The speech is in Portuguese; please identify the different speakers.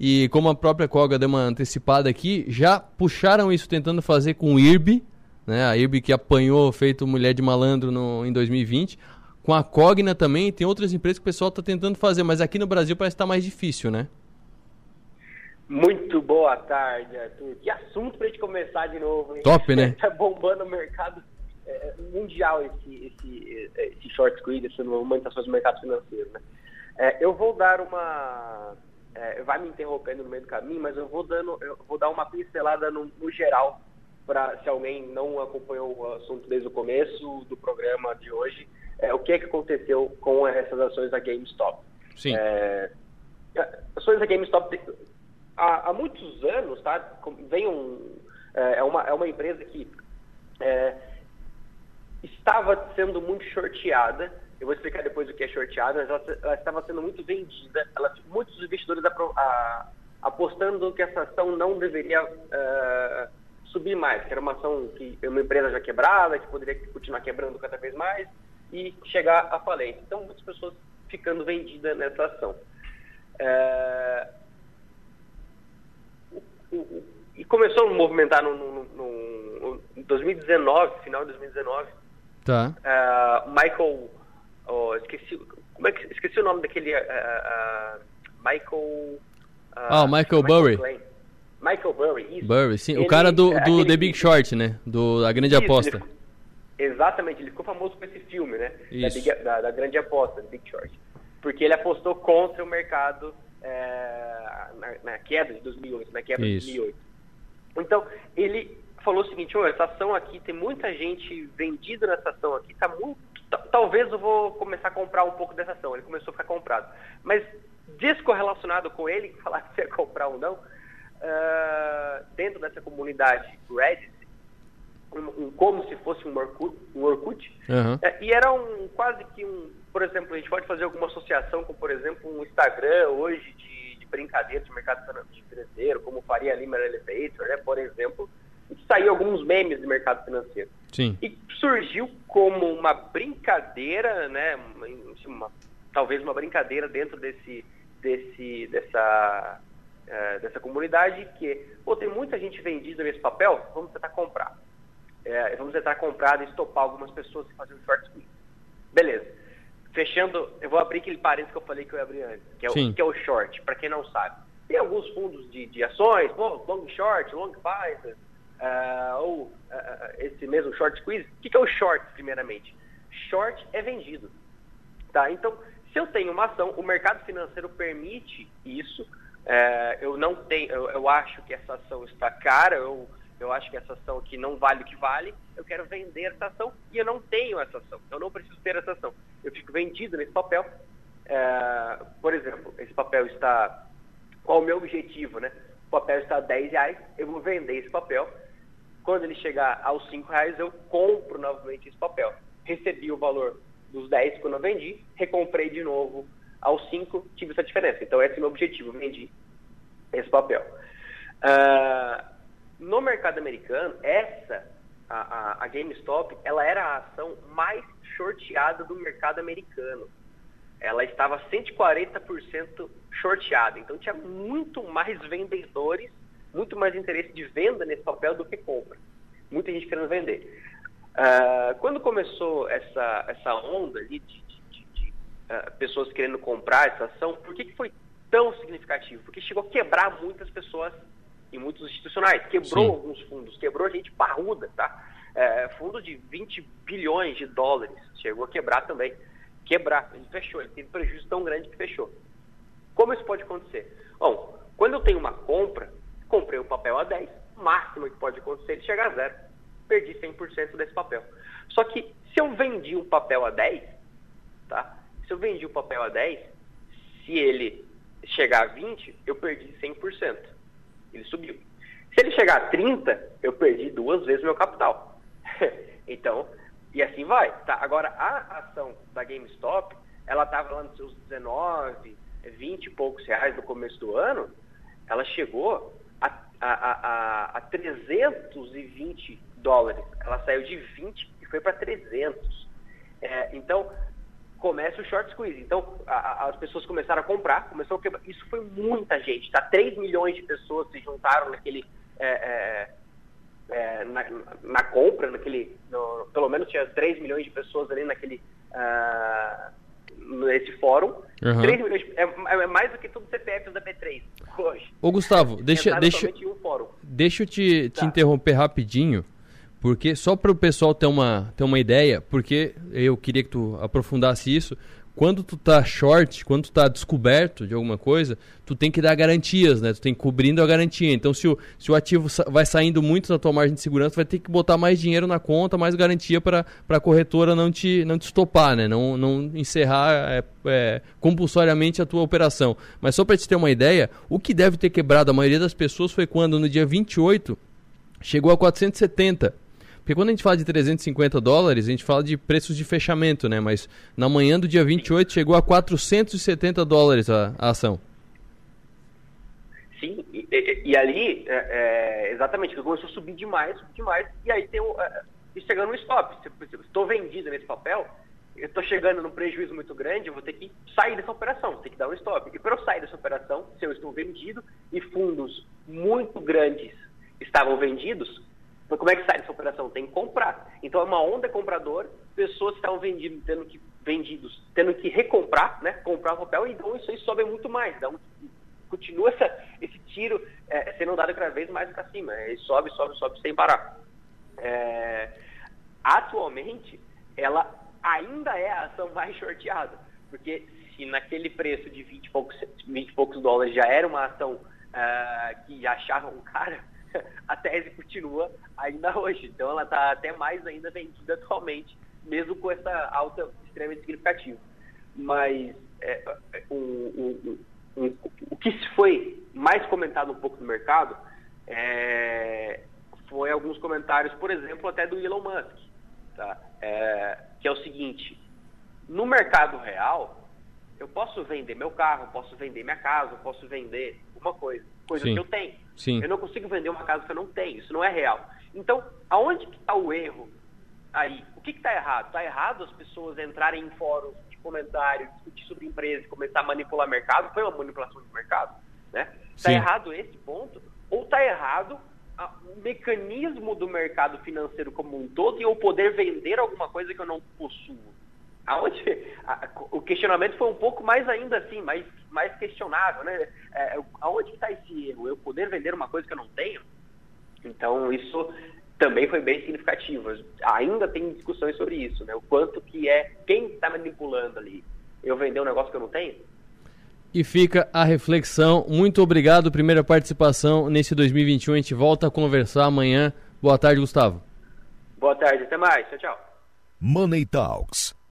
Speaker 1: E como a própria Koga deu uma antecipada aqui, já puxaram isso tentando fazer com o IRB, né? A IRB que apanhou feito Mulher de Malandro no, em 2020. Com a Cogna também, tem outras empresas que o pessoal está tentando fazer, mas aqui no Brasil parece estar tá mais difícil, né?
Speaker 2: Muito boa tarde, Arthur. Que assunto para a gente começar de novo, hein?
Speaker 1: Top, né?
Speaker 2: Tá bombando o mercado é, mundial esse, esse, esse short squeeze, essa movimentação do mercado financeiro, né? É, eu vou dar uma... É, vai me interrompendo no meio do caminho, mas eu vou, dando, eu vou dar uma pincelada no, no geral, para se alguém não acompanhou o assunto desde o começo do programa de hoje, é, o que, é que aconteceu com essas ações da GameStop.
Speaker 1: Sim.
Speaker 2: É, ações da GameStop há, há muitos anos, tá? Vem um, é, é uma, é uma empresa que é, estava sendo muito shorteada. Eu vou explicar depois o que é shorteada, mas ela, ela estava sendo muito vendida. Ela, muitos investidores a, a, apostando que essa ação não deveria uh, subir mais, que era uma ação que uma empresa já quebrada, que poderia continuar quebrando cada vez mais e chegar à falência. Então, muitas pessoas ficando vendidas nessa ação. É, e começou a movimentar no, no, no, no 2019, final de 2019.
Speaker 1: Tá.
Speaker 2: Uh, Michael, oh, esqueci, como é que, esqueci o nome daquele uh, uh, Michael.
Speaker 1: ah, Michael, Michael Burry.
Speaker 2: Michael Burry, isso.
Speaker 1: Burry, sim. Ele, o cara do, do aquele... The Big Short, né? Do A Grande isso, Aposta.
Speaker 2: Ele, exatamente, ele ficou famoso com esse filme, né? Da, Big, da, da, Grande Aposta, The Big Short. Porque ele apostou contra o mercado é, na, na, queda de 2008, na queda Isso. de 2008. Então, ele falou o seguinte, oh, essa ação aqui, tem muita gente vendida nessa ação aqui, tá muito, talvez eu vou começar a comprar um pouco dessa ação. Ele começou a ficar comprado. Mas descorrelacionado com ele, falar se ia comprar ou não, uh, dentro dessa comunidade Reddit, um, um, como se fosse um Orkut, um Orkut
Speaker 1: uhum.
Speaker 2: e era um quase que um, por exemplo, a gente pode fazer alguma associação com, por exemplo, um Instagram hoje de, de brincadeira de mercado financeiro, como faria Lima Elevator, né, por exemplo, saiu alguns memes de mercado financeiro.
Speaker 1: Sim.
Speaker 2: E surgiu como uma brincadeira, né, uma, uma, talvez uma brincadeira dentro desse, desse, dessa, uh, dessa comunidade que, pô, tem muita gente vendida nesse papel, vamos tentar comprar é, vamos entrar comprado e estopar algumas pessoas e fazer um short squeeze. Beleza. Fechando, eu vou abrir aquele parênteses que eu falei que eu ia abrir antes, que é o, que é o short, para quem não sabe. Tem alguns fundos de, de ações, bom, long short, long bias, uh, ou uh, esse mesmo short squeeze. O que, que é o short, primeiramente? Short é vendido. Tá? Então, se eu tenho uma ação, o mercado financeiro permite isso. Eu não tenho, eu, eu, acho que essa ação está cara, eu eu acho que essa ação aqui não vale o que vale, eu quero vender essa ação e eu não tenho essa ação, eu não preciso ter essa ação. Eu fico vendido nesse papel. Por exemplo, esse papel está. Qual o meu objetivo, né? O papel está a 10 reais, eu vou vender esse papel. Quando ele chegar aos 5 reais, eu compro novamente esse papel. Recebi o valor dos 10 quando eu vendi, recomprei de novo aos 5, tive essa diferença. Então, esse é o meu objetivo, vendi esse papel. Uh, no mercado americano, essa, a, a, a GameStop, ela era a ação mais shorteada do mercado americano. Ela estava 140% shorteada. Então tinha muito mais vendedores, muito mais interesse de venda nesse papel do que compra. Muita gente querendo vender. Uh, quando começou essa, essa onda ali de, de, de uh, pessoas querendo comprar essa ação, por que, que foi tão significativo? Porque chegou a quebrar muitas pessoas e muitos institucionais. Quebrou Sim. alguns fundos, quebrou gente parruda, tá? É, fundo de 20 bilhões de dólares, chegou a quebrar também. Quebrar, ele fechou, ele teve prejuízo tão grande que fechou. Como isso pode acontecer? Bom, quando eu tenho uma compra, comprei o papel a 10, máximo que pode acontecer ele chegar a zero. Perdi 100% desse papel. Só que se eu vendi um papel a 10, tá? Se eu vendi o um papel a 10, se ele chegar a 20, eu perdi 100% ele subiu. Se ele chegar a 30, eu perdi duas vezes meu capital. então, e assim vai. Tá? Agora, a ação da GameStop, ela estava lá nos seus 19, 20 e poucos reais no começo do ano, ela chegou a, a, a, a 320 dólares. Ela saiu de 20 e foi para 300. É, então, começa o short squeeze. Então, a, a, as pessoas começaram a comprar, começou a quebrar. Isso foi muita gente, tá? 3 milhões de pessoas se juntaram naquele. É, é, é, na, na, compra, naquele. No, pelo menos tinha 3 milhões de pessoas ali naquele. Uh, nesse fórum. Uhum. 3 milhões, é, é, mais do que todos os CPFs da P3 hoje.
Speaker 1: Ô Gustavo, deixa, deixa, um deixa eu te, tá. te interromper rapidinho. Porque só para o pessoal ter uma, ter uma ideia, porque eu queria que tu aprofundasse isso, quando tu tá short, quando tu tá descoberto de alguma coisa, tu tem que dar garantias, né? Tu tem que cobrindo a garantia. Então, se o, se o ativo vai saindo muito da tua margem de segurança, vai ter que botar mais dinheiro na conta, mais garantia para a corretora não te, não te estopar, né? Não, não encerrar é, é, compulsoriamente a tua operação. Mas só para te ter uma ideia, o que deve ter quebrado a maioria das pessoas foi quando no dia 28 chegou a 470 porque quando a gente fala de 350 dólares, a gente fala de preços de fechamento, né? Mas na manhã do dia 28 chegou a 470 dólares a, a ação.
Speaker 2: Sim, e, e, e ali, é, é, exatamente, começou a subir demais, subir demais, e aí tem o, é, chegando no stop. Estou vendido nesse papel, eu estou chegando num prejuízo muito grande, eu vou ter que sair dessa operação, vou ter que dar um stop. E para eu sair dessa operação, se eu estou vendido e fundos muito grandes estavam vendidos, mas como é que sai dessa operação? Tem que comprar. Então é uma onda comprador, pessoas que estavam vendidos, tendo que, vendidos, tendo que recomprar, né? Comprar papel, então isso aí sobe muito mais. Então, continua essa, esse tiro é, sendo dado cada vez mais para cima. E sobe, sobe, sobe sem parar. É, atualmente, ela ainda é a ação mais shorteada. Porque se naquele preço de 20 e poucos, 20 e poucos dólares já era uma ação uh, que achava um cara a tese continua ainda hoje. Então ela está até mais ainda vendida atualmente, mesmo com essa alta extremamente significativa. Mas é, um, um, um, o que foi mais comentado um pouco no mercado é, foi alguns comentários, por exemplo, até do Elon Musk, tá? é, que é o seguinte: no mercado real, eu posso vender meu carro, posso vender minha casa, posso vender uma coisa, coisa Sim. que eu tenho.
Speaker 1: Sim.
Speaker 2: Eu não consigo vender uma casa que eu não tenho, isso não é real. Então, aonde que está o erro aí? O que está errado? Está errado as pessoas entrarem em fóruns de comentário, discutir sobre empresa e começar a manipular mercado? Foi uma manipulação de mercado? Né? Está errado esse ponto? Ou está errado o mecanismo do mercado financeiro como um todo e eu poder vender alguma coisa que eu não possuo? Aonde, a, o questionamento foi um pouco mais ainda assim, mais, mais questionável, né? É, aonde está esse erro? Eu poder vender uma coisa que eu não tenho? Então, isso também foi bem significativo. Ainda tem discussões sobre isso, né? O quanto que é, quem está manipulando ali? Eu vender um negócio que eu não tenho?
Speaker 1: E fica a reflexão. Muito obrigado, primeira participação nesse 2021. A gente volta a conversar amanhã. Boa tarde, Gustavo.
Speaker 2: Boa tarde, até mais. Tchau, tchau.
Speaker 3: Money Talks